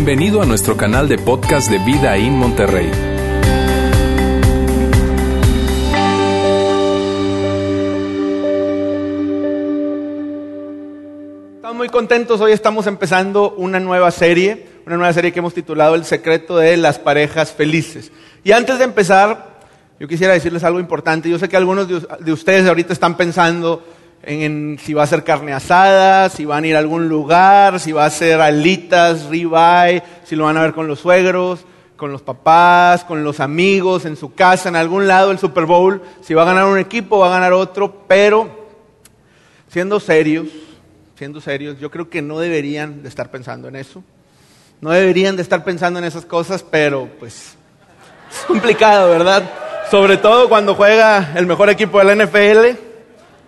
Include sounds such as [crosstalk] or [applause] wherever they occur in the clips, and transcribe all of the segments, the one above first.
Bienvenido a nuestro canal de podcast de Vida en Monterrey. Estamos muy contentos, hoy estamos empezando una nueva serie, una nueva serie que hemos titulado El secreto de las parejas felices. Y antes de empezar, yo quisiera decirles algo importante. Yo sé que algunos de, de ustedes ahorita están pensando si va a ser carne asada, si van a ir a algún lugar, si va a ser alitas, ribeye, si lo van a ver con los suegros, con los papás, con los amigos, en su casa, en algún lado el Super Bowl, si va a ganar un equipo, va a ganar otro, pero siendo serios, siendo serios, yo creo que no deberían de estar pensando en eso. No deberían de estar pensando en esas cosas, pero pues es complicado, ¿verdad? Sobre todo cuando juega el mejor equipo de la NFL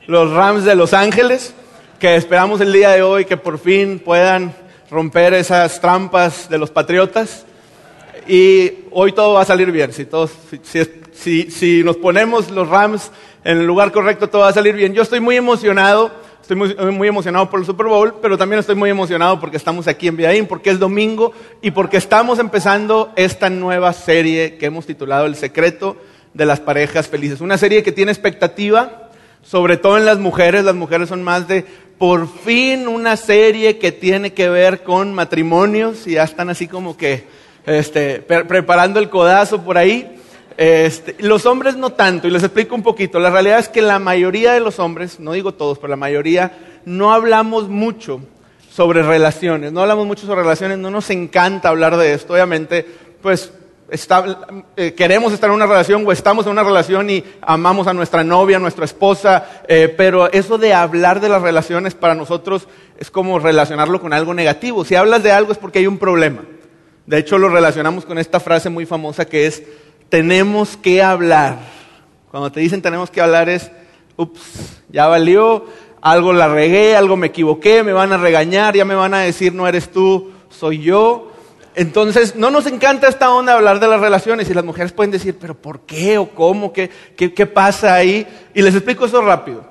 los Rams de Los Ángeles, que esperamos el día de hoy que por fin puedan romper esas trampas de los Patriotas. Y hoy todo va a salir bien. Si, todos, si, si, nos ponemos los Rams en el lugar correcto, todo va a salir bien. Yo estoy muy emocionado. Estoy muy, muy, emocionado por el Super Bowl, pero también estoy muy emocionado porque estamos aquí en Vidaín, porque es domingo y porque estamos empezando esta nueva serie que hemos titulado El secreto de las parejas felices. Una serie que tiene expectativa, sobre todo en las mujeres, las mujeres son más de por fin una serie que tiene que ver con matrimonios y ya están así como que este, preparando el codazo por ahí. Este, los hombres no tanto, y les explico un poquito. La realidad es que la mayoría de los hombres, no digo todos, pero la mayoría, no hablamos mucho sobre relaciones, no hablamos mucho sobre relaciones, no nos encanta hablar de esto, obviamente, pues eh, queremos estar en una relación o estamos en una relación y amamos a nuestra novia, a nuestra esposa, eh, pero eso de hablar de las relaciones para nosotros es como relacionarlo con algo negativo. Si hablas de algo es porque hay un problema. De hecho, lo relacionamos con esta frase muy famosa que es, tenemos que hablar. Cuando te dicen tenemos que hablar es, ups, ya valió, algo la regué, algo me equivoqué, me van a regañar, ya me van a decir no eres tú, soy yo. Entonces, no nos encanta esta onda de hablar de las relaciones y las mujeres pueden decir, pero ¿por qué o cómo? ¿Qué, qué, pasa ahí? Y les explico eso rápido.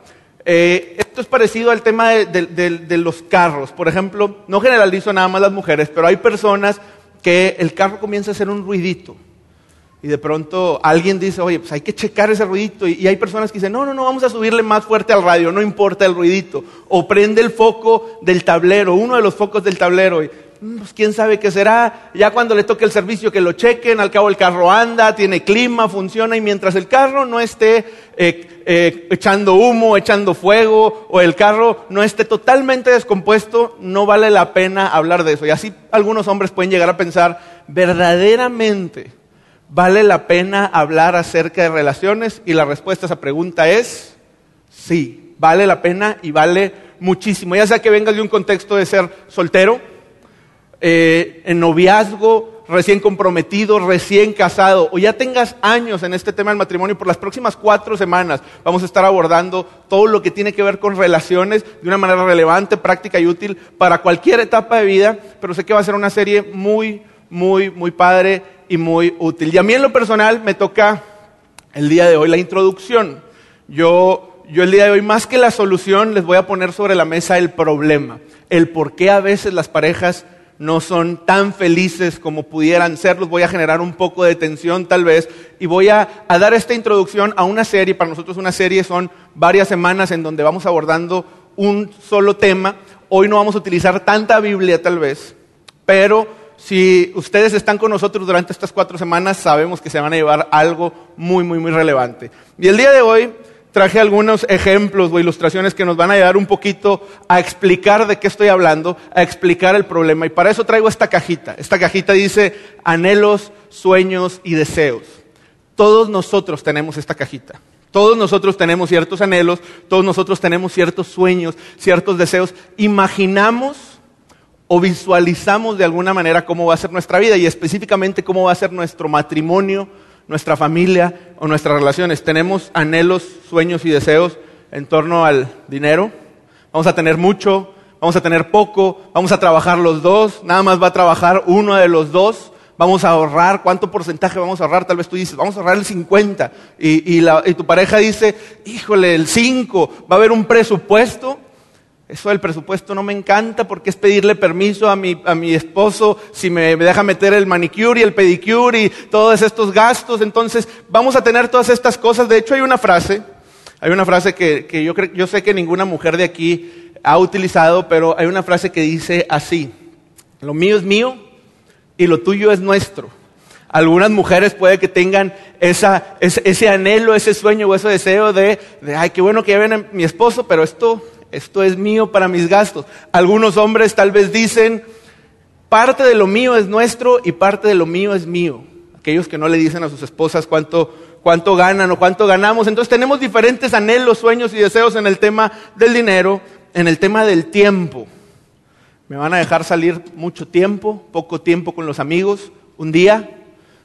Eh, esto es parecido al tema de, los carros. Por ejemplo, no generalizo nada más las mujeres, pero hay personas que el carro comienza a hacer un ruidito. Y de pronto alguien dice, oye, pues hay que checar ese ruidito. Y, hay personas que dicen, no, no, no, vamos a subirle más fuerte al radio, no importa el ruidito. O prende el foco del tablero, uno de los focos del tablero. Y, Mm, pues quién sabe qué será. Ya cuando le toque el servicio que lo chequen, al cabo el carro anda, tiene clima, funciona y mientras el carro no esté eh, eh, echando humo, echando fuego o el carro no esté totalmente descompuesto, no vale la pena hablar de eso. Y así algunos hombres pueden llegar a pensar, verdaderamente vale la pena hablar acerca de relaciones y la respuesta a esa pregunta es sí, vale la pena y vale muchísimo. Ya sea que vengas de un contexto de ser soltero, eh, en noviazgo, recién comprometido, recién casado, o ya tengas años en este tema del matrimonio, por las próximas cuatro semanas vamos a estar abordando todo lo que tiene que ver con relaciones de una manera relevante, práctica y útil para cualquier etapa de vida, pero sé que va a ser una serie muy, muy, muy padre y muy útil. Y a mí en lo personal me toca el día de hoy la introducción. Yo, yo el día de hoy, más que la solución, les voy a poner sobre la mesa el problema, el por qué a veces las parejas no son tan felices como pudieran serlos. Voy a generar un poco de tensión tal vez y voy a, dar esta introducción a una serie. Para nosotros una serie son varias semanas en donde vamos abordando un solo tema. Hoy no vamos a utilizar tanta Biblia tal vez, pero si ustedes están con nosotros durante estas cuatro semanas, sabemos que se van a llevar algo muy, muy, muy relevante. Y el día de hoy traje algunos ejemplos o ilustraciones que nos van a ayudar un poquito a explicar de qué estoy hablando, a explicar el problema. Y para eso traigo esta cajita. Esta cajita dice anhelos, sueños y deseos. Todos nosotros tenemos esta cajita. Todos nosotros tenemos ciertos anhelos, todos nosotros tenemos ciertos sueños, ciertos deseos. Imaginamos o visualizamos de alguna manera cómo va a ser nuestra vida y específicamente cómo va a ser nuestro matrimonio, nuestra familia o nuestras relaciones. Tenemos anhelos, sueños y deseos en torno al dinero. Vamos a tener mucho, vamos a tener poco, vamos a trabajar los dos, nada más va a trabajar uno de los dos. Vamos a ahorrar, ¿cuánto porcentaje vamos a ahorrar? Tal vez tú dices, vamos a ahorrar el 50. Y, y, tu pareja dice, híjole, el 5, va a haber un presupuesto. Eso del presupuesto no me encanta porque es pedirle permiso a mi, a mi esposo si me deja meter el manicure y el pedicure y todos estos gastos. Entonces, vamos a tener todas estas cosas. De hecho, hay una frase, hay una frase que, que yo, yo sé que ninguna mujer de aquí ha utilizado, pero hay una frase que dice así, lo mío es mío y lo tuyo es nuestro. Algunas mujeres puede que tengan esa, ese, anhelo, ese sueño o ese deseo de, ay, qué bueno que ya ven mi esposo, pero esto esto es mío para mis gastos. Algunos hombres tal vez dicen, parte de lo mío es nuestro y parte de lo mío es mío. Aquellos que no le dicen a sus esposas cuánto, cuánto ganan o cuánto ganamos. Entonces tenemos diferentes anhelos, sueños y deseos en el tema del dinero, en el tema del tiempo. Me van a dejar salir mucho tiempo, poco tiempo con los amigos, un día,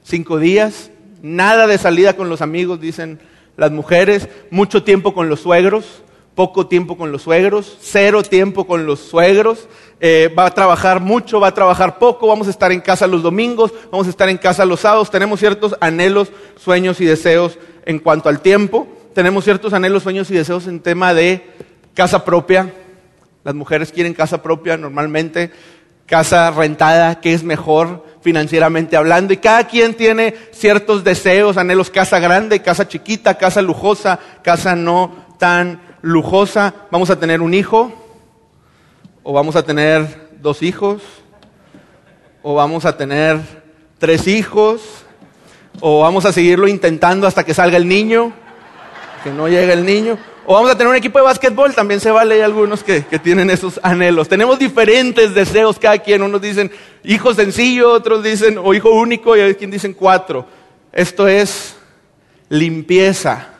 cinco días, nada de salida con los amigos, dicen las mujeres, mucho tiempo con los suegros, poco tiempo con los suegros, cero tiempo con los suegros, eh, va a trabajar mucho, va a trabajar poco, vamos a estar en casa los domingos, vamos a estar en casa los sábados, tenemos ciertos anhelos, sueños y deseos en cuanto al tiempo, tenemos ciertos anhelos, sueños y deseos en tema de casa propia, las mujeres quieren casa propia normalmente, casa rentada, que es mejor financieramente hablando, y cada quien tiene ciertos deseos, anhelos, casa grande, casa chiquita, casa lujosa, casa no tan lujosa, vamos a tener un hijo, o vamos a tener dos hijos, o vamos a tener tres hijos, o vamos a seguirlo intentando hasta que salga el niño, que no llegue el niño, o vamos a tener un equipo de básquetbol, también se vale, hay algunos que, que tienen esos anhelos. Tenemos diferentes deseos cada quien, unos dicen hijo sencillo, otros dicen o hijo único y hay quien dicen cuatro. Esto es limpieza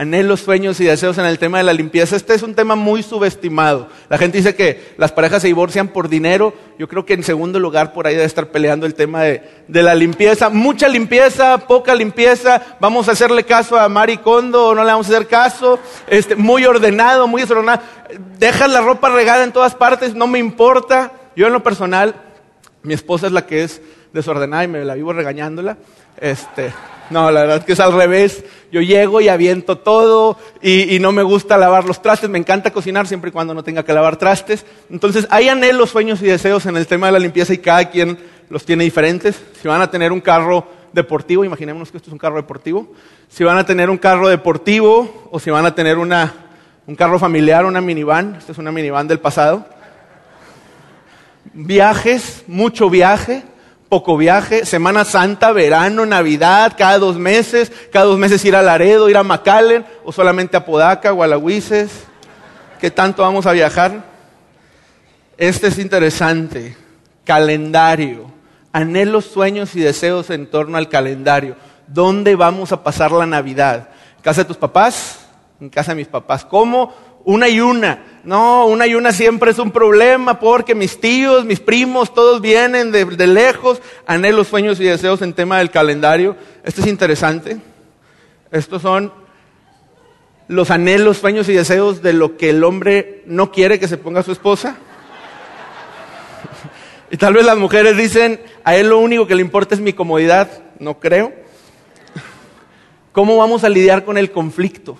anhelos, sueños y deseos en el tema de la limpieza. Este es un tema muy subestimado. La gente dice que las parejas se divorcian por dinero. Yo creo que en segundo lugar por ahí debe estar peleando el tema de, la limpieza. Mucha limpieza, poca limpieza. Vamos a hacerle caso a Mari Kondo o no le vamos a hacer caso. Este, muy ordenado, muy desordenado. Dejas la ropa regada en todas partes, no me importa. Yo en lo personal, mi esposa es la que es desordenada y me la vivo regañándola. Este, no, la verdad es que es al revés. Yo llego y aviento todo y, no me gusta lavar los trastes. Me encanta cocinar siempre y cuando no tenga que lavar trastes. Entonces, hay anhelos, sueños y deseos en el tema de la limpieza y cada quien los tiene diferentes. Si van a tener un carro deportivo, imaginémonos que esto es un carro deportivo. Si van a tener un carro deportivo o si van a tener una, un carro familiar, una minivan. Esta es una minivan del pasado. Viajes, mucho viaje poco viaje, Semana Santa, verano, Navidad, cada dos meses, cada dos meses ir a Laredo, ir a McAllen, o solamente a Podaca a ¿Qué tanto vamos a viajar? Este es interesante. Calendario. Anhelos, sueños y deseos en torno al calendario. ¿Dónde vamos a pasar la Navidad? ¿En casa de tus papás? ¿En casa de mis papás? ¿Cómo? Una y una. No, una y una siempre es un problema porque mis tíos, mis primos, todos vienen de, lejos, anhelos, sueños y deseos en tema del calendario. Esto es interesante. Estos son los anhelos, sueños y deseos de lo que el hombre no quiere que se ponga su esposa. [laughs] y tal vez las mujeres dicen, a él lo único que le importa es mi comodidad. No creo. ¿Cómo vamos a lidiar con el conflicto?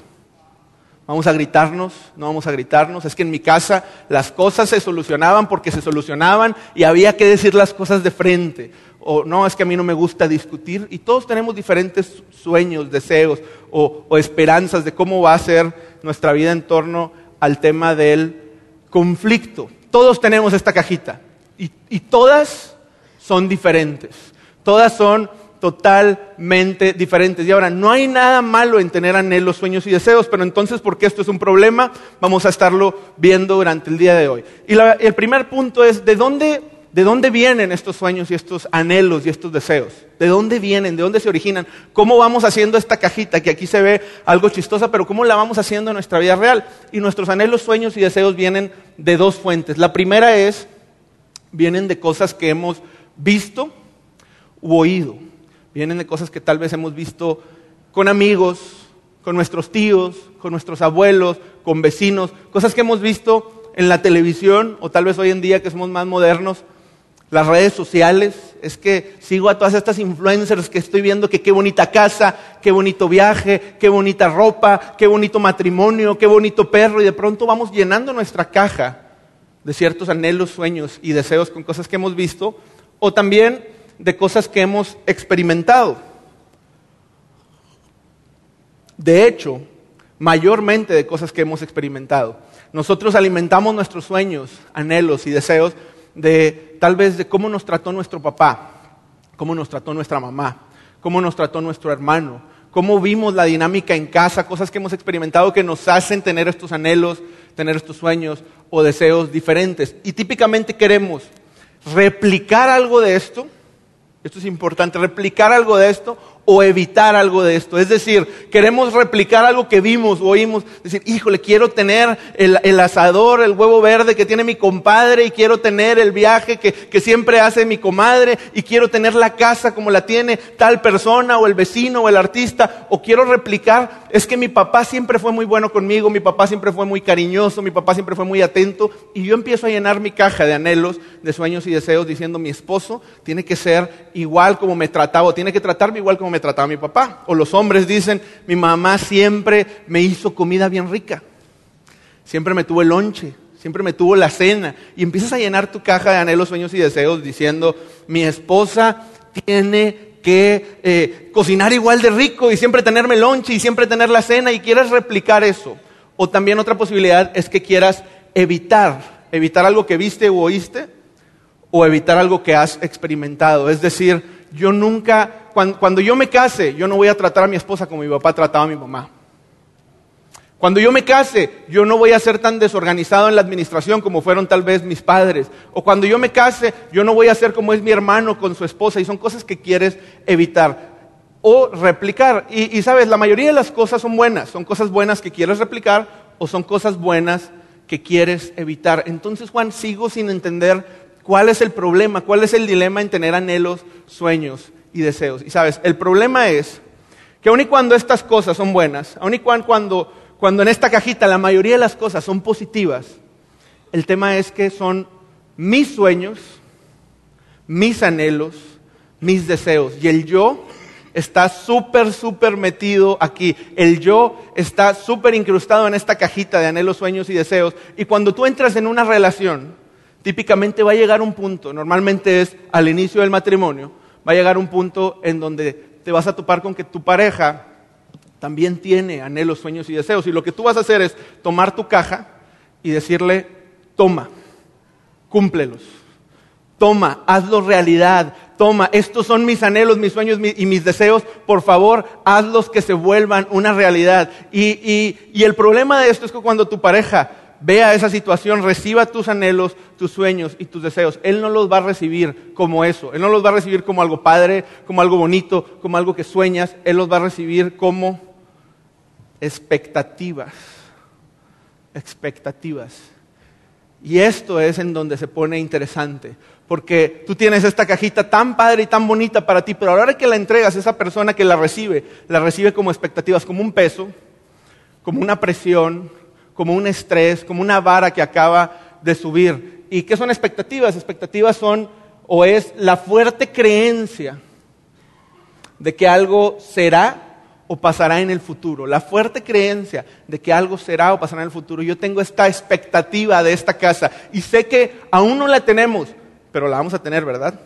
Vamos a gritarnos, no vamos a gritarnos. Es que en mi casa las cosas se solucionaban porque se solucionaban y había que decir las cosas de frente. O no, es que a mí no me gusta discutir. Y todos tenemos diferentes sueños, deseos o, esperanzas de cómo va a ser nuestra vida en torno al tema del conflicto. Todos tenemos esta cajita y todas son diferentes. Todas son totalmente diferentes. Y ahora, no hay nada malo en tener anhelos, sueños y deseos, pero entonces, ¿por qué esto es un problema? Vamos a estarlo viendo durante el día de hoy. Y el primer punto es, ¿de dónde, ¿de dónde vienen estos sueños y estos anhelos y estos deseos? ¿De dónde vienen? ¿De dónde se originan? ¿Cómo vamos haciendo esta cajita que aquí se ve algo chistosa, pero cómo la vamos haciendo en nuestra vida real? Y nuestros anhelos, sueños y deseos vienen de dos fuentes. La primera es, vienen de cosas que hemos visto u oído vienen de cosas que tal vez hemos visto con amigos, con nuestros tíos, con nuestros abuelos, con vecinos, cosas que hemos visto en la televisión o tal vez hoy en día que somos más modernos, las redes sociales, es que sigo a todas estas influencers que estoy viendo que qué bonita casa, qué bonito viaje, qué bonita ropa, qué bonito matrimonio, qué bonito perro y de pronto vamos llenando nuestra caja de ciertos anhelos, sueños y deseos con cosas que hemos visto, o también de cosas que hemos experimentado. De hecho, mayormente de cosas que hemos experimentado. Nosotros alimentamos nuestros sueños, anhelos y deseos de tal vez de cómo nos trató nuestro papá, cómo nos trató nuestra mamá, cómo nos trató nuestro hermano, cómo vimos la dinámica en casa, cosas que hemos experimentado que nos hacen tener estos anhelos, tener estos sueños o deseos diferentes. Y típicamente queremos replicar algo de esto, esto es importante, replicar algo de esto o evitar algo de esto. Es decir, queremos replicar algo que vimos o oímos. Decir, híjole, quiero tener el, asador, el huevo verde que tiene mi compadre y quiero tener el viaje que, que, siempre hace mi comadre y quiero tener la casa como la tiene tal persona o el vecino o el artista o quiero replicar. Es que mi papá siempre fue muy bueno conmigo, mi papá siempre fue muy cariñoso, mi papá siempre fue muy atento y yo empiezo a llenar mi caja de anhelos, de sueños y deseos diciendo mi esposo tiene que ser igual como me trataba, tiene que tratarme igual como me trataba mi papá. O los hombres dicen, mi mamá siempre me hizo comida bien rica, siempre me tuvo el lonche, siempre me tuvo la cena. Y empiezas a llenar tu caja de anhelos, sueños y deseos diciendo, mi esposa tiene que eh, cocinar igual de rico y siempre tenerme lonche y siempre tener la cena y quieres replicar eso. O también otra posibilidad es que quieras evitar, evitar algo que viste o oíste o evitar algo que has experimentado. Es decir, yo nunca, cuando, yo me case, yo no voy a tratar a mi esposa como mi papá trataba a mi mamá. Cuando yo me case, yo no voy a ser tan desorganizado en la administración como fueron tal vez mis padres. O cuando yo me case, yo no voy a ser como es mi hermano con su esposa. Y son cosas que quieres evitar o replicar. Y, y, sabes, la mayoría de las cosas son buenas. Son cosas buenas que quieres replicar o son cosas buenas que quieres evitar. Entonces, Juan, sigo sin entender ¿Cuál es el problema? ¿Cuál es el dilema en tener anhelos, sueños y deseos? Y sabes, el problema es que aun y cuando estas cosas son buenas, aun y cuando, cuando en esta cajita la mayoría de las cosas son positivas, el tema es que son mis sueños, mis anhelos, mis deseos. Y el yo está súper, súper metido aquí. El yo está súper incrustado en esta cajita de anhelos, sueños y deseos. Y cuando tú entras en una relación, típicamente va a llegar un punto, normalmente es al inicio del matrimonio, va a llegar un punto en donde te vas a topar con que tu pareja también tiene anhelos, sueños y deseos. Y lo que tú vas a hacer es tomar tu caja y decirle, toma, cúmplelos. Toma, hazlo realidad. Toma, estos son mis anhelos, mis sueños y mis deseos. Por favor, hazlos que se vuelvan una realidad. Y, y el problema de esto es que cuando tu pareja vea esa situación, reciba tus anhelos, tus sueños y tus deseos. Él no los va a recibir como eso. Él no los va a recibir como algo padre, como algo bonito, como algo que sueñas. Él los va a recibir como expectativas. Expectativas. Y esto es en donde se pone interesante. Porque tú tienes esta cajita tan padre y tan bonita para ti, pero a la que la entregas, esa persona que la recibe, la recibe como expectativas, como un peso, como una presión, como un estrés, como una vara que acaba de subir. ¿Y qué son expectativas? Expectativas son o es la fuerte creencia de que algo será o pasará en el futuro. La fuerte creencia de que algo será o pasará en el futuro. Yo tengo esta expectativa de esta casa y sé que aún no la tenemos, pero la vamos a tener, ¿verdad?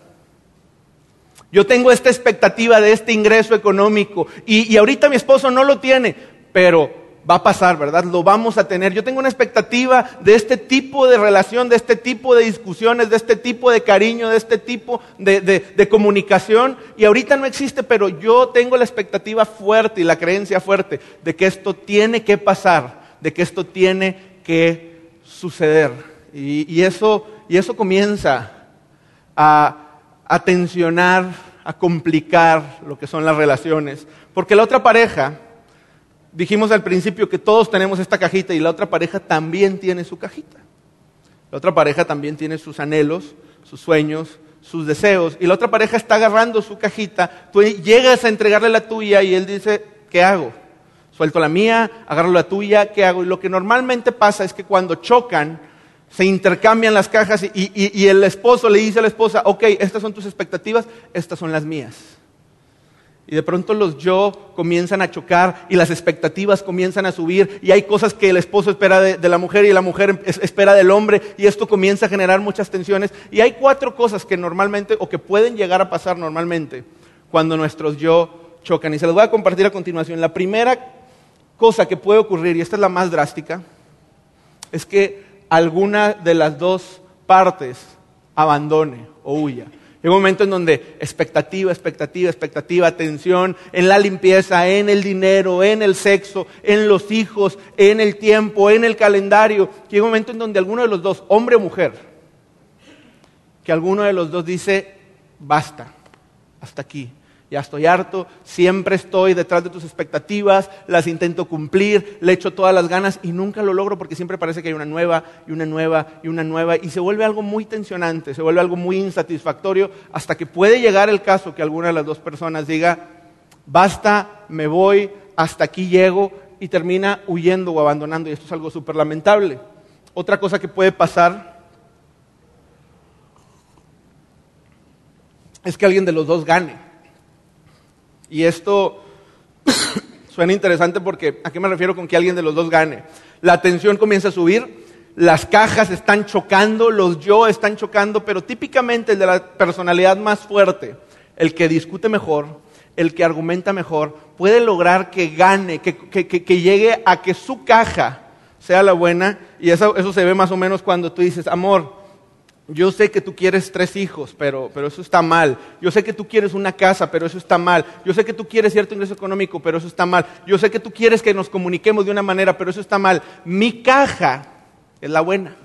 Yo tengo esta expectativa de este ingreso económico y, y ahorita mi esposo no lo tiene, pero va a pasar, ¿verdad? Lo vamos a tener. Yo tengo una expectativa de este tipo de relación, de este tipo de discusiones, de este tipo de cariño, de este tipo de, comunicación. Y ahorita no existe, pero yo tengo la expectativa fuerte y la creencia fuerte de que esto tiene que pasar, de que esto tiene que suceder. Y, eso, y eso comienza a, a tensionar, a complicar lo que son las relaciones. Porque la otra pareja dijimos al principio que todos tenemos esta cajita y la otra pareja también tiene su cajita. La otra pareja también tiene sus anhelos, sus sueños, sus deseos. Y la otra pareja está agarrando su cajita. Tú llegas a entregarle la tuya y él dice, ¿qué hago? Suelto la mía, agarro la tuya, ¿qué hago? Y lo que normalmente pasa es que cuando chocan, se intercambian las cajas y, y el esposo le dice a la esposa, ok, estas son tus expectativas, estas son las mías. Y de pronto los yo comienzan a chocar y las expectativas comienzan a subir y hay cosas que el esposo espera de, la mujer y la mujer espera del hombre y esto comienza a generar muchas tensiones. Y hay cuatro cosas que normalmente o que pueden llegar a pasar normalmente cuando nuestros yo chocan. Y se las voy a compartir a continuación. La primera cosa que puede ocurrir, y esta es la más drástica, es que alguna de las dos partes abandone o huya. Hay un momento en donde expectativa, expectativa, expectativa, atención en la limpieza, en el dinero, en el sexo, en los hijos, en el tiempo, en el calendario. hay un momento en donde alguno de los dos, hombre o mujer, que alguno de los dos dice, basta, hasta aquí ya estoy harto, siempre estoy detrás de tus expectativas, las intento cumplir, le echo todas las ganas y nunca lo logro porque siempre parece que hay una nueva y una nueva y una nueva y se vuelve algo muy tensionante, se vuelve algo muy insatisfactorio hasta que puede llegar el caso que alguna de las dos personas diga, basta, me voy, hasta aquí llego y termina huyendo o abandonando y esto es algo súper lamentable. Otra cosa que puede pasar es que alguien de los dos gane. Y esto [coughs] suena interesante porque ¿a qué me refiero con que alguien de los dos gane? La tensión comienza a subir, las cajas están chocando, los yo están chocando, pero típicamente el de la personalidad más fuerte, el que discute mejor, el que argumenta mejor, puede lograr que gane, que, llegue a que su caja sea la buena, y eso, eso se ve más o menos cuando tú dices, amor, yo sé que tú quieres tres hijos, pero, eso está mal. Yo sé que tú quieres una casa, pero eso está mal. Yo sé que tú quieres cierto ingreso económico, pero eso está mal. Yo sé que tú quieres que nos comuniquemos de una manera, pero eso está mal. Mi caja es la buena.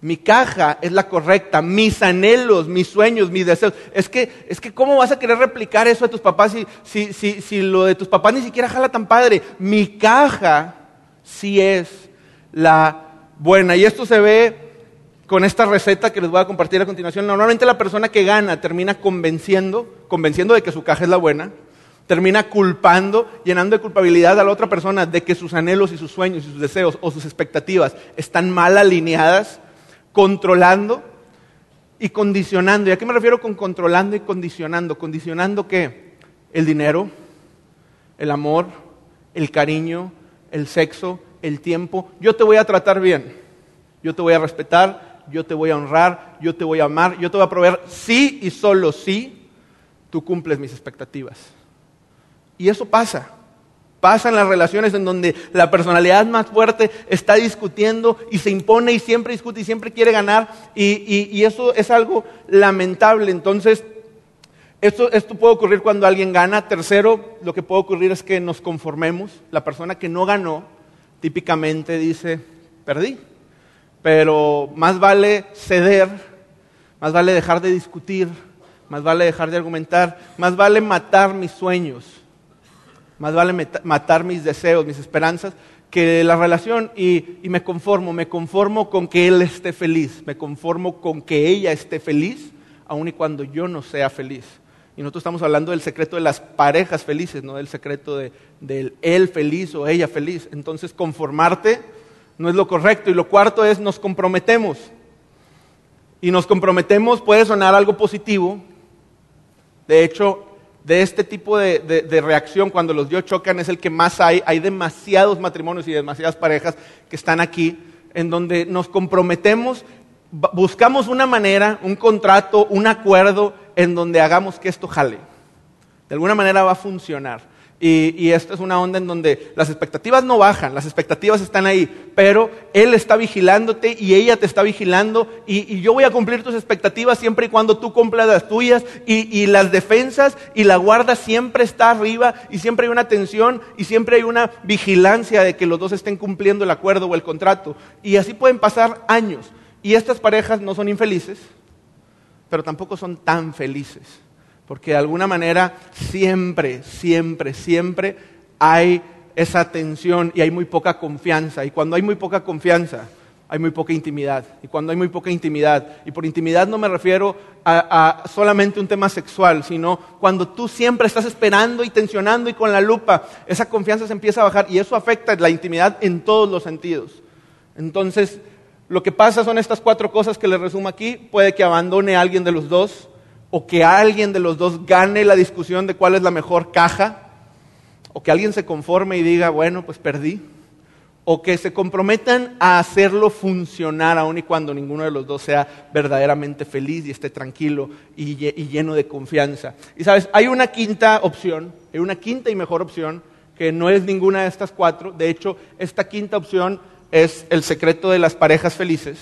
Mi caja es la correcta. Mis anhelos, mis sueños, mis deseos. Es que, es que ¿cómo vas a querer replicar eso a tus papás si, si lo de tus papás ni siquiera jala tan padre? Mi caja sí es la buena. Y esto se ve con esta receta que les voy a compartir a continuación. Normalmente la persona que gana termina convenciendo, convenciendo de que su caja es la buena, termina culpando, llenando de culpabilidad a la otra persona de que sus anhelos y sus sueños y sus deseos o sus expectativas están mal alineadas, controlando y condicionando. ¿Y a qué me refiero con controlando y condicionando? Condicionando qué? El dinero, el amor, el cariño, el sexo, el tiempo. Yo te voy a tratar bien, yo te voy a respetar, yo te voy a honrar, yo te voy a amar, yo te voy a proveer sí y solo sí tú cumples mis expectativas. Y eso pasa. Pasa en las relaciones en donde la personalidad más fuerte está discutiendo y se impone y siempre discute y siempre quiere ganar. Y, eso es algo lamentable. Entonces, esto, esto puede ocurrir cuando alguien gana. Tercero, lo que puede ocurrir es que nos conformemos. La persona que no ganó típicamente dice, perdí. Pero más vale ceder, más vale dejar de discutir, más vale dejar de argumentar, más vale matar mis sueños, más vale matar mis deseos, mis esperanzas, que la relación y, y, me conformo, me conformo con que él esté feliz, me conformo con que ella esté feliz, aun y cuando yo no sea feliz. Y nosotros estamos hablando del secreto de las parejas felices, no del secreto de, del él feliz o ella feliz. Entonces, conformarte no es lo correcto. Y lo cuarto es nos comprometemos. Y nos comprometemos puede sonar algo positivo. De hecho, de este tipo de, reacción, cuando los dios chocan, es el que más hay. Hay demasiados matrimonios y demasiadas parejas que están aquí, en donde nos comprometemos, buscamos una manera, un contrato, un acuerdo, en donde hagamos que esto jale. De alguna manera va a funcionar. Y, y esta es una onda en donde las expectativas no bajan, las expectativas están ahí, pero Él está vigilándote y ella te está vigilando y, yo voy a cumplir tus expectativas siempre y cuando tú cumplas las tuyas y, y las defensas y la guarda siempre está arriba y siempre hay una tensión y siempre hay una vigilancia de que los dos estén cumpliendo el acuerdo o el contrato. Y así pueden pasar años. Y estas parejas no son infelices, pero tampoco son tan felices. Porque de alguna manera siempre, siempre, siempre hay esa tensión y hay muy poca confianza. Y cuando hay muy poca confianza, hay muy poca intimidad. Y cuando hay muy poca intimidad, y por intimidad no me refiero a, solamente un tema sexual, sino cuando tú siempre estás esperando y tensionando y con la lupa, esa confianza se empieza a bajar y eso afecta la intimidad en todos los sentidos. Entonces, lo que pasa son estas cuatro cosas que les resumo aquí. Puede que abandone a alguien de los dos, o que alguien de los dos gane la discusión de cuál es la mejor caja, o que alguien se conforme y diga, bueno, pues perdí, o que se comprometan a hacerlo funcionar aun y cuando ninguno de los dos sea verdaderamente feliz y esté tranquilo y, lleno de confianza. Y sabes, hay una quinta opción, hay una quinta y mejor opción, que no es ninguna de estas cuatro. De hecho, esta quinta opción es el secreto de las parejas felices.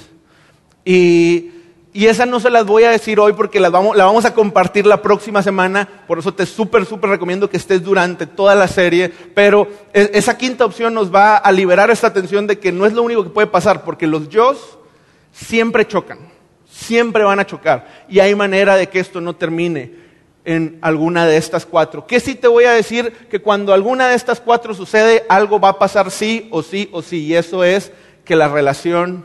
Y y esa no se las voy a decir hoy porque la vamos a compartir la próxima semana. Por eso te súper, súper recomiendo que estés durante toda la serie. Pero e, esa quinta opción nos va a liberar esta tensión de que no es lo único que puede pasar, porque los yo siempre chocan, siempre van a chocar. Y hay manera de que esto no termine en alguna de estas cuatro. ¿Qué sí te voy a decir? Que cuando alguna de estas cuatro sucede, algo va a pasar sí o sí o sí. Y eso es que la relación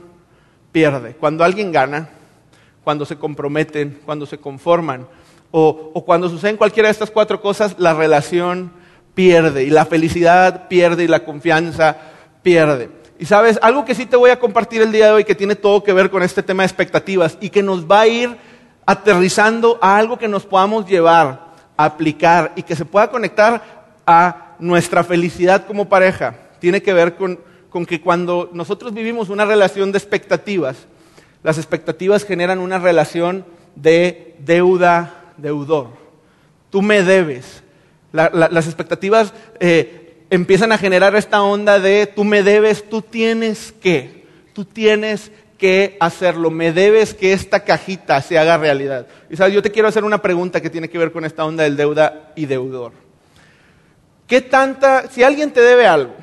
pierde. Cuando alguien gana, cuando se comprometen, cuando se conforman, o, cuando suceden cualquiera de estas cuatro cosas, la relación pierde, y la felicidad pierde, y la confianza pierde. Y sabes, algo que sí te voy a compartir el día de hoy que tiene todo que ver con este tema de expectativas y que nos va a ir aterrizando a algo que nos podamos llevar, a aplicar y que se pueda conectar a nuestra felicidad como pareja. Tiene que ver con, con que cuando nosotros vivimos una relación de expectativas, las expectativas generan una relación de deuda-deudor. Tú me debes. las expectativas eh, empiezan a generar esta onda de tú me debes, tú tienes que, tú tienes que hacerlo, me debes que esta cajita se haga realidad. Y sabes, yo te quiero hacer una pregunta que tiene que ver con esta onda del deuda y deudor. ¿Qué tanta, si alguien te debe algo,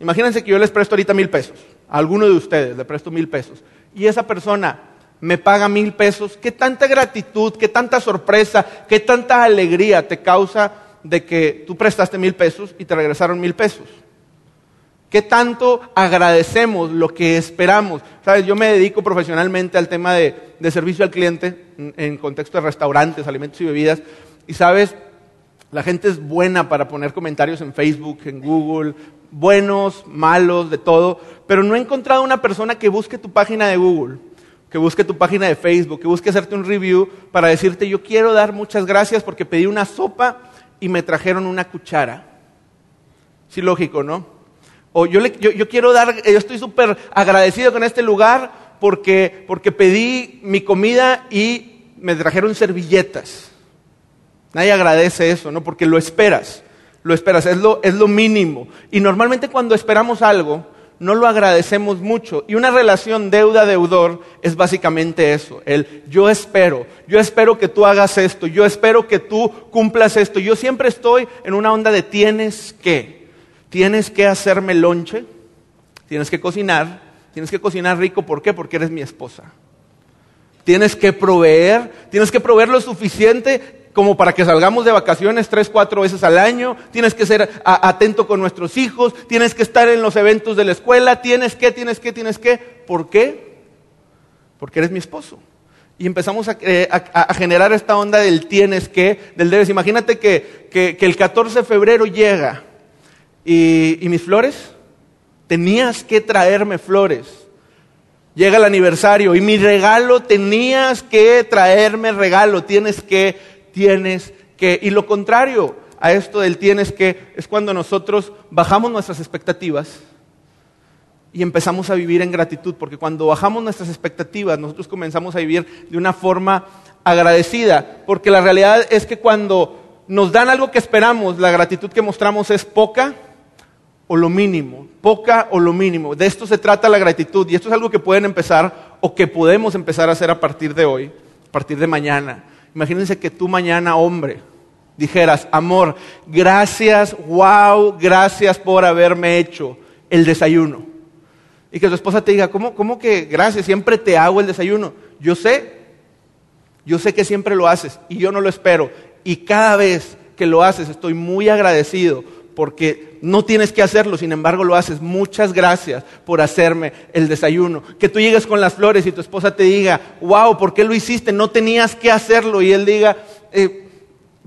imagínense que yo les presto ahorita mil pesos, a alguno de ustedes le presto mil pesos y esa persona me paga mil pesos, ¿qué tanta gratitud, qué tanta sorpresa, qué tanta alegría te causa de que tú prestaste mil pesos y te regresaron mil pesos? ¿Qué tanto agradecemos lo que esperamos? Sabes, yo me dedico profesionalmente al tema de, servicio al cliente en, contexto de restaurantes, alimentos y bebidas. Y sabes, la gente es buena para poner comentarios en Facebook, en Google, buenos, malos, de todo, pero no he encontrado una persona que busque tu página de Google, que busque tu página de Facebook, que busque hacerte un review para decirte yo quiero dar muchas gracias porque pedí una sopa y me trajeron una cuchara. Sí, lógico, ¿no? O yo, yo, quiero dar, yo estoy súper agradecido con este lugar porque, porque pedí mi comida y me trajeron servilletas. Nadie agradece eso, ¿no? Porque lo esperas lo esperas, es lo, es lo mínimo. Y normalmente cuando esperamos algo, no lo agradecemos mucho. Y una relación deuda-deudor es básicamente eso, el yo espero, yo espero que tú hagas esto, yo espero que tú cumplas esto. Yo siempre estoy en una onda de tienes que, tienes que hacerme lonche, tienes que cocinar, tienes que cocinar rico, ¿por qué? Porque eres mi esposa. Tienes que proveer, tienes que proveer lo suficiente como para que salgamos de vacaciones tres, cuatro veces al año, tienes que ser atento con nuestros hijos, tienes que estar en los eventos de la escuela, tienes que, tienes que, tienes que. ¿Por qué? Porque eres mi esposo. Y empezamos a, eh, generar esta onda del tienes que, del debes. Imagínate que, el 14 de febrero llega y, y mis flores, tenías que traerme flores. Llega el aniversario y mi regalo, tenías que traerme regalo, tienes que tienes que. Y lo contrario a esto del tienes que es cuando nosotros bajamos nuestras expectativas y empezamos a vivir en gratitud, porque cuando bajamos nuestras expectativas, nosotros comenzamos a vivir de una forma agradecida, porque la realidad es que cuando nos dan algo que esperamos, la gratitud que mostramos es poca o lo mínimo, poca o lo mínimo. De esto se trata la gratitud y esto es algo que pueden empezar o que podemos empezar a hacer a partir de hoy, a partir de mañana. Imagínense que tú mañana, hombre, dijeras, amor, gracias, wow, gracias por haberme hecho el desayuno. Y que tu esposa te diga, ¿cómo, cómo que gracias? Siempre te hago el desayuno. Yo sé, yo sé que siempre lo haces y yo no lo espero. Y cada vez que lo haces estoy muy agradecido porque no tienes que hacerlo, sin embargo lo haces. Muchas gracias por hacerme el desayuno. Que tú llegues con las flores y tu esposa te diga, wow, ¿por qué lo hiciste? No tenías que hacerlo. Y él diga, eh,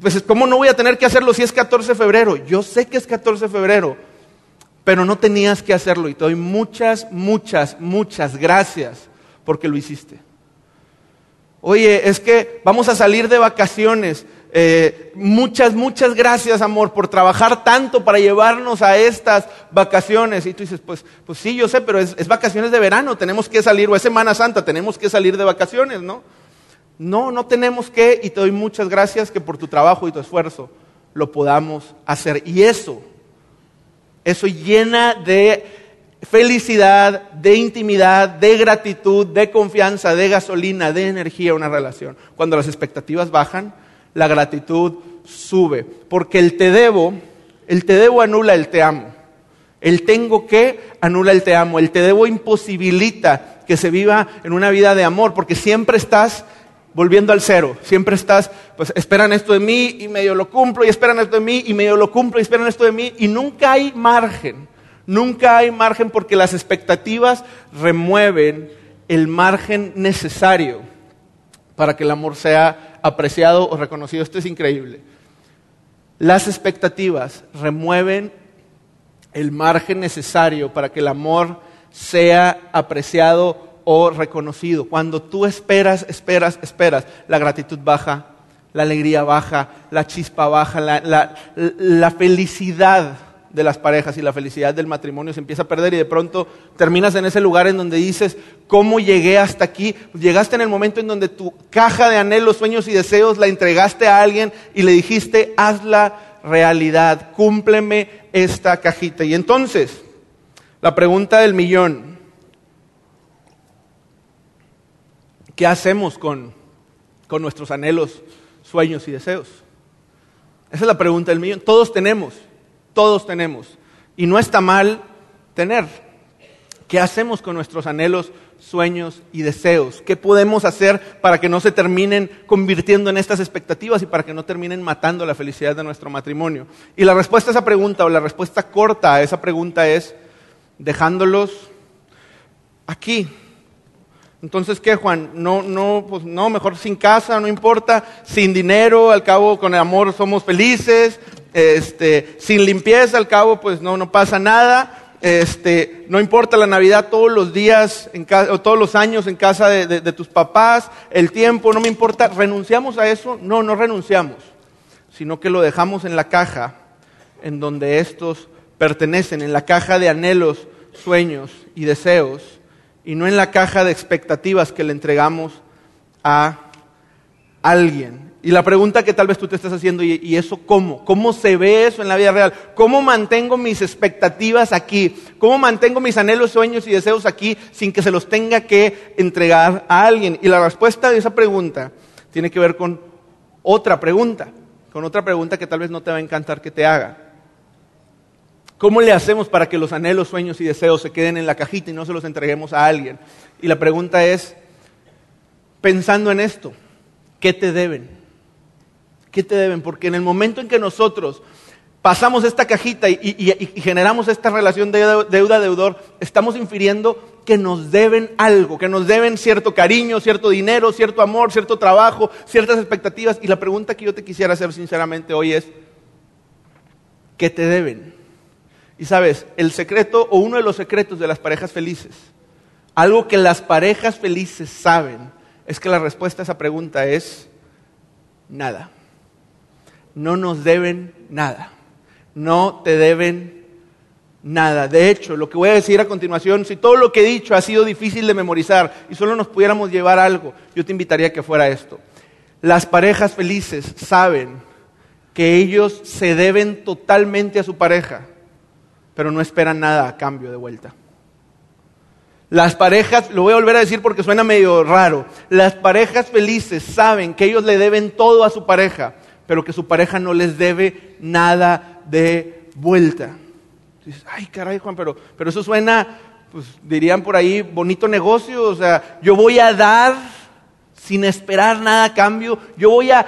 pues ¿cómo no voy a tener que hacerlo si es 14 de febrero? Yo sé que es 14 de febrero, pero no tenías que hacerlo. Y te doy muchas, muchas, muchas gracias porque lo hiciste. Oye, es que vamos a salir de vacaciones. Eh, muchas, muchas gracias, amor, por trabajar tanto para llevarnos a estas vacaciones. Y tú dices, pues, pues sí, yo sé, pero es, es vacaciones de verano, tenemos que salir, o es Semana Santa, tenemos que salir de vacaciones, ¿no? No, no tenemos que, y te doy muchas gracias que por tu trabajo y tu esfuerzo lo podamos hacer. Y eso, eso llena de felicidad, de intimidad, de gratitud, de confianza, de gasolina, de energía una relación. Cuando las expectativas bajan, la gratitud sube. Porque el te debo, el te debo anula el te amo. El tengo que anula el te amo. El te debo imposibilita que se viva en una vida de amor, porque siempre estás volviendo al cero. Siempre estás, pues esperan esto de mí y medio lo cumplo, y esperan esto de mí y medio lo cumplo, y esperan esto de mí, y nunca hay margen. Nunca hay margen porque las expectativas remueven el margen necesario para que el amor sea apreciado o reconocido. Esto es increíble. Las expectativas remueven el margen necesario para que el amor sea apreciado o reconocido. Cuando tú esperas, esperas, esperas, la gratitud baja, la alegría baja, la chispa baja, la, la felicidad de las parejas y la felicidad del matrimonio se empieza a perder y de pronto terminas en ese lugar en donde dices, ¿cómo llegué hasta aquí? Llegaste en el momento en donde tu caja de anhelos, sueños y deseos la entregaste a alguien y le dijiste, hazla realidad, cúmpleme esta cajita. Y entonces, la pregunta del millón, ¿qué hacemos con, con nuestros anhelos, sueños y deseos? Esa es la pregunta del millón. Todos tenemos todos tenemos. Y no está mal tener. ¿Qué hacemos con nuestros anhelos, sueños y deseos? ¿Qué podemos hacer para que no se terminen convirtiendo en estas expectativas y para que no terminen matando la felicidad de nuestro matrimonio? Y la respuesta a esa pregunta, o la respuesta corta a esa pregunta es dejándolos aquí. Entonces, ¿qué, Juan? No, no, pues no, mejor sin casa, no importa, sin dinero, al cabo con el amor somos felices, este, sin limpieza, al cabo, pues no, no pasa nada. Este, no importa la Navidad todos los días en o todos los años en casa de, de, tus papás, el tiempo, no me importa. ¿Renunciamos a eso? No, no renunciamos, sino que lo dejamos en la caja en donde estos pertenecen, en la caja de anhelos, sueños y deseos, y no en la caja de expectativas que le entregamos a alguien. Y la pregunta que tal vez tú te estás haciendo, ¿y, eso cómo? ¿Cómo se ve eso en la vida real? ¿Cómo mantengo mis expectativas aquí? ¿Cómo mantengo mis anhelos, sueños y deseos aquí sin que se los tenga que entregar a alguien? Y la respuesta de esa pregunta tiene que ver con otra pregunta, con otra pregunta que tal vez no te va a encantar que te haga. ¿Cómo le hacemos para que los anhelos, sueños y deseos se queden en la cajita y no se los entreguemos a alguien? Y la pregunta es, pensando en esto, ¿qué te deben? ¿Qué te deben? Porque en el momento en que nosotros pasamos esta cajita y, generamos esta relación de deuda-deudor, estamos infiriendo que nos deben algo, que nos deben cierto cariño, cierto dinero, cierto amor, cierto trabajo, ciertas expectativas. Y la pregunta que yo te quisiera hacer sinceramente hoy es, ¿qué te deben? Y sabes, el secreto o uno de los secretos de las parejas felices, algo que las parejas felices saben, es que la respuesta a esa pregunta es nada no nos deben nada. No te deben nada. De hecho, lo que voy a decir a continuación, si todo lo que he dicho ha sido difícil de memorizar y solo nos pudiéramos llevar algo, yo te invitaría a que fuera esto. Las parejas felices saben que ellos se deben totalmente a su pareja, pero no esperan nada a cambio de vuelta. Las parejas, lo voy a volver a decir porque suena medio raro, las parejas felices saben que ellos le deben todo a su pareja, pero que su pareja no les debe nada de vuelta. Ay, caray, Juan, pero, pero eso suena, pues dirían por ahí, bonito negocio, o sea, yo voy a dar sin esperar nada a cambio, yo voy a,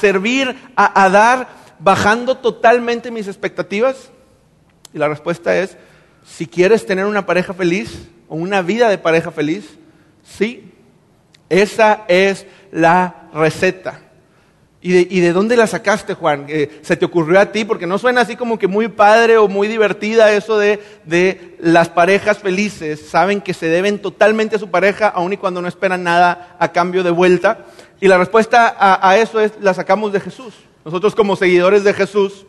servir, a, a dar, bajando totalmente mis expectativas. Y la respuesta es, si quieres tener una pareja feliz o una vida de pareja feliz, sí, esa es la receta. ¿Y de, dónde la sacaste, Juan? Eh, ¿Se te ocurrió a ti? Porque no suena así como que muy padre o muy divertida eso de, de las parejas felices. Saben que se deben totalmente a su pareja, aun y cuando no esperan nada a cambio de vuelta. Y la respuesta a, a eso es, la sacamos de Jesús. Nosotros como seguidores de Jesús,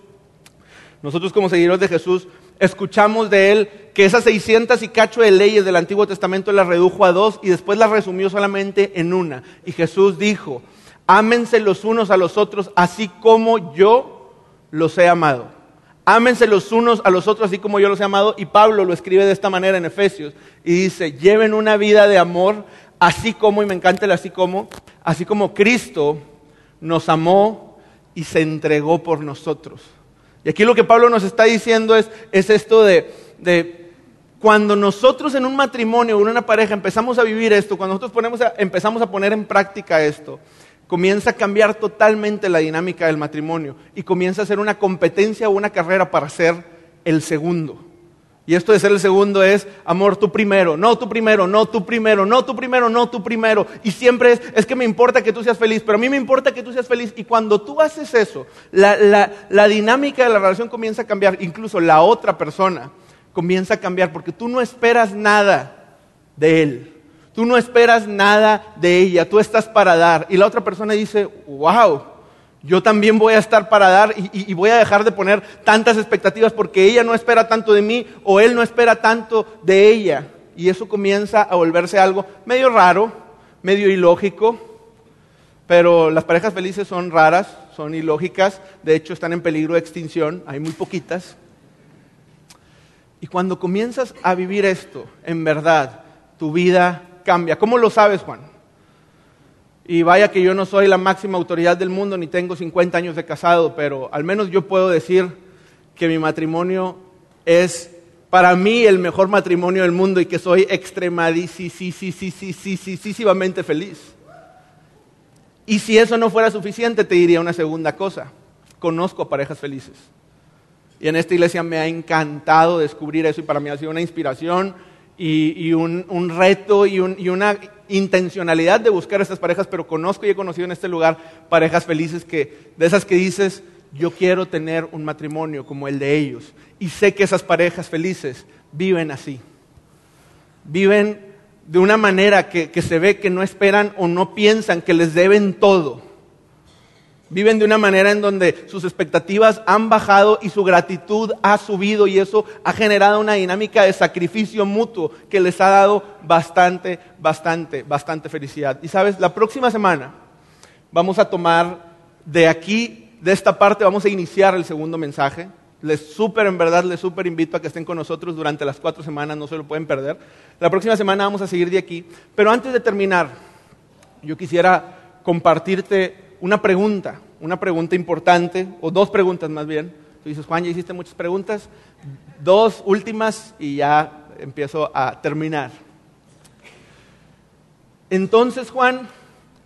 nosotros como seguidores de Jesús, escuchamos de él que esas 600 y cacho de leyes del Antiguo Testamento las redujo a dos y después las resumió solamente en una. Y Jesús dijo, ámense los unos a los otros así como yo los he amado. Ámense los unos a los otros así como yo los he amado. Y Pablo lo escribe de esta manera en Efesios. Y dice, lleven una vida de amor así como, y me encanta el así como, así como Cristo nos amó y se entregó por nosotros. Y aquí lo que Pablo nos está diciendo es, es esto de, de cuando nosotros en un matrimonio o en una pareja empezamos a vivir esto, cuando nosotros ponemos empezamos a poner en práctica esto, comienza a cambiar totalmente la dinámica del matrimonio y comienza a ser una competencia o una carrera para ser el segundo. Y esto de ser el segundo es, amor, tú primero, no tú primero, no tú primero, no tú primero, no tú primero. Y siempre es, es que me importa que tú seas feliz, pero a mí me importa que tú seas feliz. Y cuando tú haces eso, la, la- la dinámica de la relación comienza a cambiar, incluso la otra persona comienza a cambiar, porque tú no esperas nada de él. Tú no esperas nada de ella, tú estás para dar. Y la otra persona dice, wow, yo también voy a estar para dar y, voy a dejar de poner tantas expectativas porque ella no espera tanto de mí o él no espera tanto de ella. Y eso comienza a volverse algo medio raro, medio ilógico, pero las parejas felices son raras, son ilógicas, de hecho están en peligro de extinción, hay muy poquitas. Y cuando comienzas a vivir esto, en verdad, tu vida cambia. ¿Cómo lo sabes, Juan? Y vaya que yo no soy la máxima autoridad del mundo, ni tengo 50 años de casado, pero al menos yo puedo decir que mi matrimonio es para mí el mejor matrimonio del mundo y que soy extremadísimamente feliz. Y si eso no fuera suficiente, te diría una segunda cosa. Conozco parejas felices. Y en esta iglesia me ha encantado descubrir eso y para mí ha sido una inspiración y, un, reto y, un- y una intencionalidad de buscar estas parejas, pero conozco y he conocido en este lugar parejas felices que, de esas que dices, yo quiero tener un matrimonio como el de ellos. Y sé que esas parejas felices viven así. Viven de una manera que se ve que no esperan o no piensan que les deben todo. Viven de una manera en donde sus expectativas han bajado y su gratitud ha subido y eso ha generado una dinámica de sacrificio mutuo que les ha dado bastante, bastante, bastante felicidad. Y sabes, la próxima semana vamos a tomar de aquí, de esta parte, vamos a iniciar el segundo mensaje. Les súper, en verdad, les súper invito a que estén con nosotros durante las cuatro semanas, no se lo pueden perder. La próxima semana vamos a seguir de aquí. Pero antes de terminar, yo quisiera compartirte una pregunta, una pregunta importante, o dos preguntas más bien. Tú dices, Juan, ya hiciste muchas preguntas, dos últimas y ya empiezo a terminar. Entonces, Juan,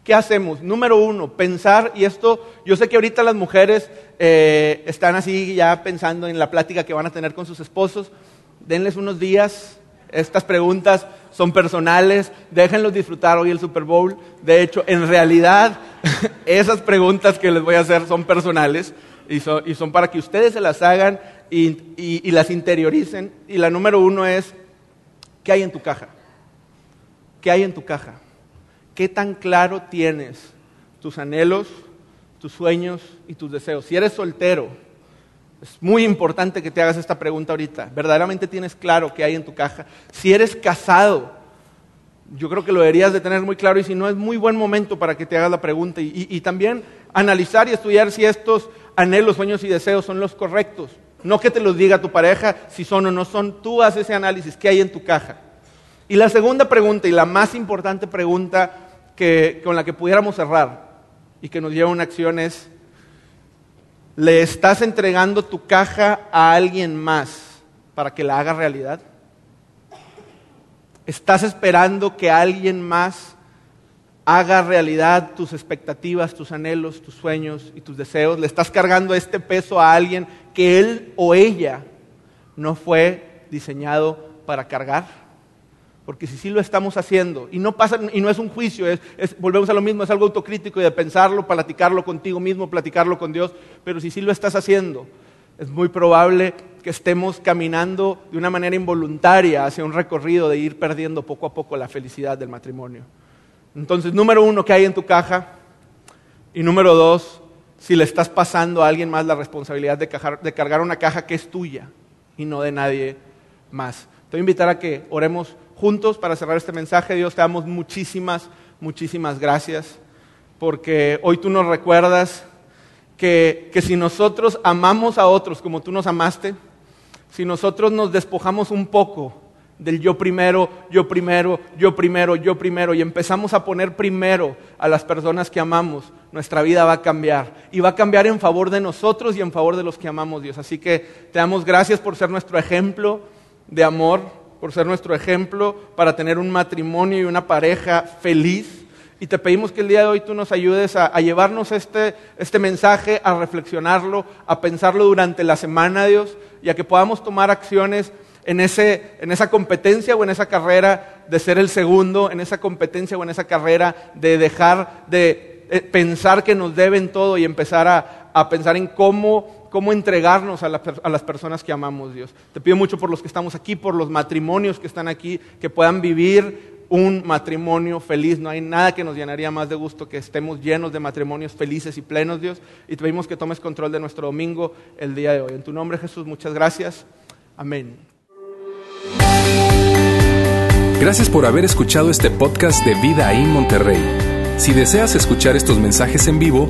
¿qué hacemos? Número uno, pensar, y esto, yo sé que ahorita las mujeres eh, están así ya pensando en la plática que van a tener con sus esposos, denles unos días, estas preguntas son personales, déjenlos disfrutar hoy el Super Bowl. De hecho, en realidad, [laughs] esas preguntas que les voy a hacer son personales y son, para que ustedes se las hagan y, y- y las interioricen. Y la número uno es, ¿qué hay en tu caja? ¿Qué hay en tu caja? ¿Qué tan claro tienes tus anhelos, tus sueños y tus deseos? Si eres soltero, es muy importante que te hagas esta pregunta ahorita. ¿Verdaderamente tienes claro qué hay en tu caja? Si eres casado, yo creo que lo deberías de tener muy claro y si no es muy buen momento para que te hagas la pregunta y, también analizar y estudiar si estos anhelos, sueños y deseos son los correctos. No que te los diga tu pareja si son o no son, tú haces ese análisis, ¿qué hay en tu caja? Y la segunda pregunta y la más importante pregunta que, con la que pudiéramos cerrar y que nos lleva a una acción es, ¿le estás entregando tu caja a alguien más para que la haga realidad? ¿Estás esperando que alguien más haga realidad tus expectativas, tus anhelos, tus sueños y tus deseos? ¿Le estás cargando este peso a alguien que él o ella no fue diseñado para cargar? Porque si sí lo estamos haciendo, y no, pasa, y no es un juicio, es, volvemos a lo mismo, es algo autocrítico y de pensarlo, platicarlo contigo mismo, platicarlo con Dios, pero si sí lo estás haciendo, es muy probable que estemos caminando de una manera involuntaria hacia un recorrido de ir perdiendo poco a poco la felicidad del matrimonio. Entonces, número uno, ¿qué hay en tu caja? Y número dos, si le estás pasando a alguien más la responsabilidad de, de cargar una caja que es tuya y no de nadie más. Te voy a invitar a que oremos juntos para cerrar este mensaje. Dios, te damos muchísimas, muchísimas gracias, porque hoy tú nos recuerdas que, que si nosotros amamos a otros como tú nos amaste, si nosotros nos despojamos un poco del yo primero, yo primero, yo primero, yo primero, y empezamos a poner primero a las personas que amamos, nuestra vida va a cambiar. Y va a cambiar en favor de nosotros y en favor de los que amamos Dios. Así que te damos gracias por ser nuestro ejemplo de amor, por ser nuestro ejemplo para tener un matrimonio y una pareja feliz. Y te pedimos que el día de hoy tú nos ayudes a, llevarnos este, este mensaje, a reflexionarlo, a pensarlo durante la semana, Dios, y a que podamos tomar acciones en, ese, en esa competencia o en esa carrera de ser el segundo, en esa competencia o en esa carrera de dejar de eh, pensar que nos deben todo y empezar a, a pensar en cómo cómo entregarnos a, las personas que amamos, Dios. Te pido mucho por los que estamos aquí, por los matrimonios que están aquí, que puedan vivir un matrimonio feliz. No hay nada que nos llenaría más de gusto que estemos llenos de matrimonios felices y plenos, Dios. Y te pedimos que tomes control de nuestro domingo el día de hoy. En tu nombre, Jesús, muchas gracias. Amén. Gracias por haber escuchado este podcast de Vida en Monterrey. Si deseas escuchar estos mensajes en vivo,